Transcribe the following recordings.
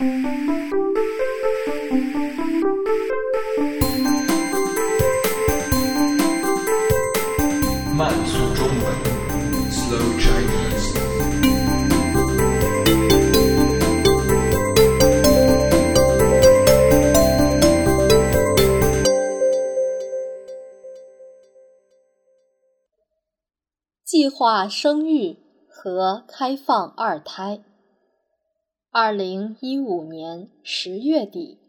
慢速中文，Slow Chinese。计划生育和开放二胎。二零一五年十月底，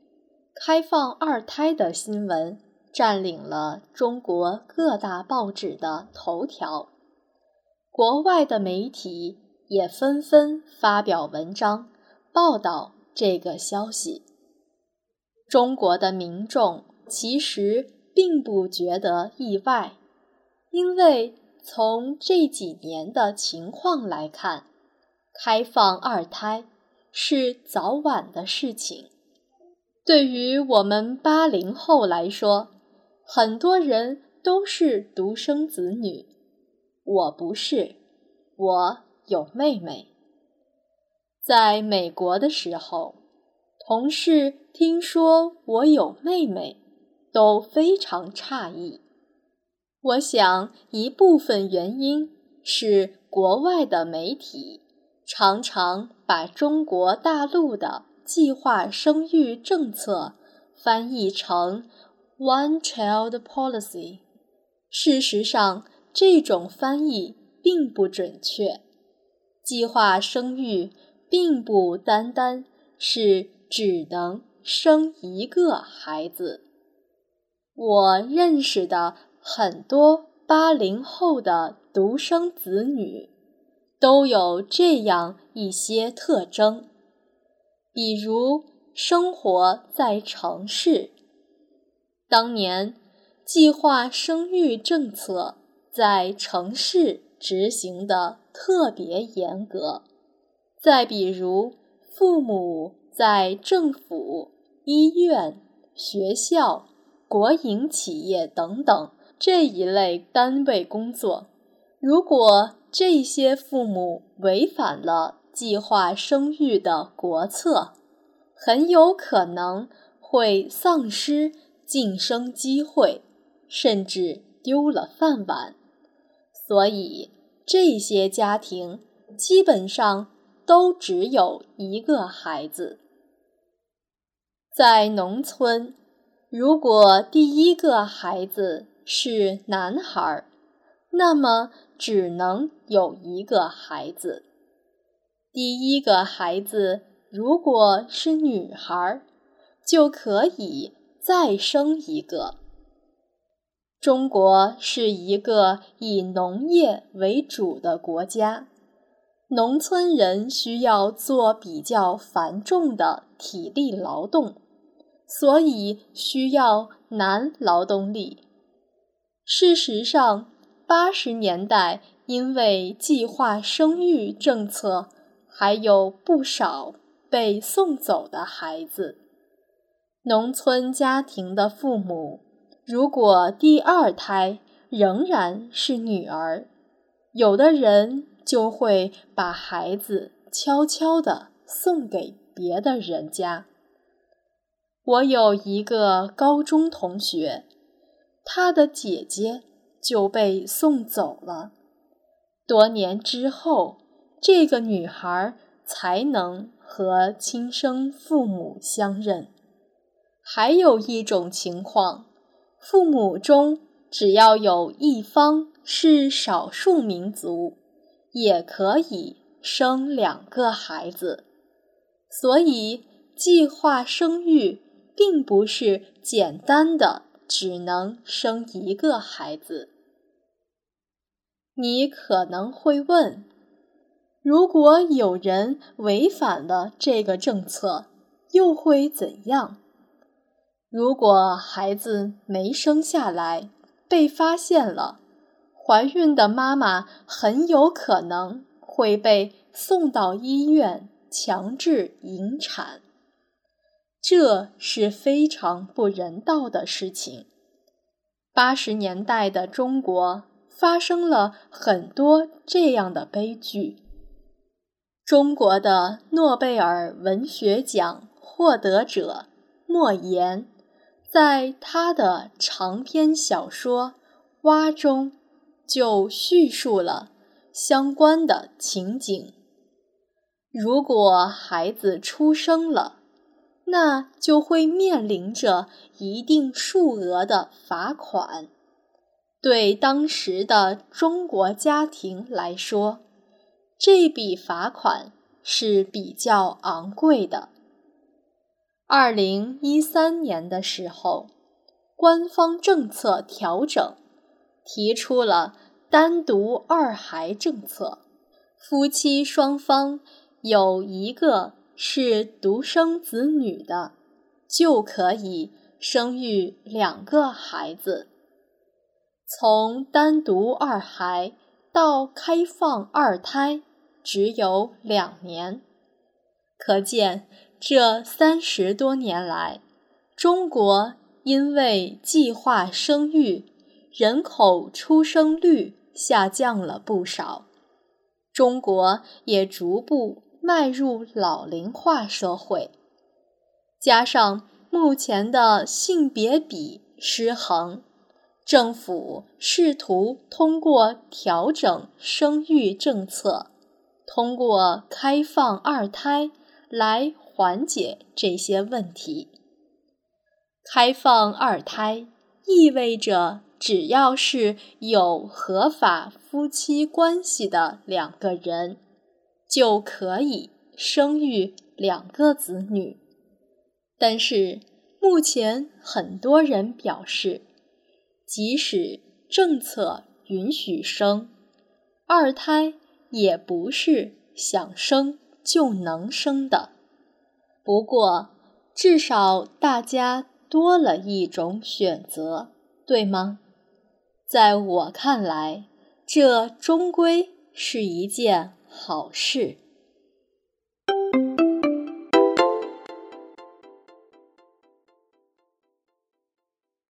开放二胎的新闻占领了中国各大报纸的头条，国外的媒体也纷纷发表文章报道这个消息。中国的民众其实并不觉得意外，因为从这几年的情况来看，开放二胎。是早晚的事情。对于我们八零后来说，很多人都是独生子女。我不是，我有妹妹。在美国的时候，同事听说我有妹妹，都非常诧异。我想一部分原因是国外的媒体。常常把中国大陆的计划生育政策翻译成 “one child policy”。事实上，这种翻译并不准确。计划生育并不单单是只能生一个孩子。我认识的很多八零后的独生子女。都有这样一些特征，比如生活在城市。当年计划生育政策在城市执行的特别严格。再比如，父母在政府、医院、学校、国营企业等等这一类单位工作，如果这些父母违反了计划生育的国策，很有可能会丧失晋升机会，甚至丢了饭碗。所以，这些家庭基本上都只有一个孩子。在农村，如果第一个孩子是男孩儿，那么。只能有一个孩子。第一个孩子如果是女孩，就可以再生一个。中国是一个以农业为主的国家，农村人需要做比较繁重的体力劳动，所以需要男劳动力。事实上，八十年代，因为计划生育政策，还有不少被送走的孩子。农村家庭的父母，如果第二胎仍然是女儿，有的人就会把孩子悄悄地送给别的人家。我有一个高中同学，他的姐姐。就被送走了。多年之后，这个女孩才能和亲生父母相认。还有一种情况，父母中只要有一方是少数民族，也可以生两个孩子。所以，计划生育并不是简单的。只能生一个孩子。你可能会问：如果有人违反了这个政策，又会怎样？如果孩子没生下来，被发现了，怀孕的妈妈很有可能会被送到医院强制引产。这是非常不人道的事情。八十年代的中国发生了很多这样的悲剧。中国的诺贝尔文学奖获得者莫言，在他的长篇小说《蛙》中就叙述了相关的情景。如果孩子出生了，那就会面临着一定数额的罚款。对当时的中国家庭来说，这笔罚款是比较昂贵的。二零一三年的时候，官方政策调整，提出了单独二孩政策，夫妻双方有一个。是独生子女的，就可以生育两个孩子。从单独二孩到开放二胎，只有两年，可见这三十多年来，中国因为计划生育，人口出生率下降了不少，中国也逐步。迈入老龄化社会，加上目前的性别比失衡，政府试图通过调整生育政策，通过开放二胎来缓解这些问题。开放二胎意味着，只要是有合法夫妻关系的两个人。就可以生育两个子女，但是目前很多人表示，即使政策允许生二胎，也不是想生就能生的。不过，至少大家多了一种选择，对吗？在我看来，这终归是一件。好事。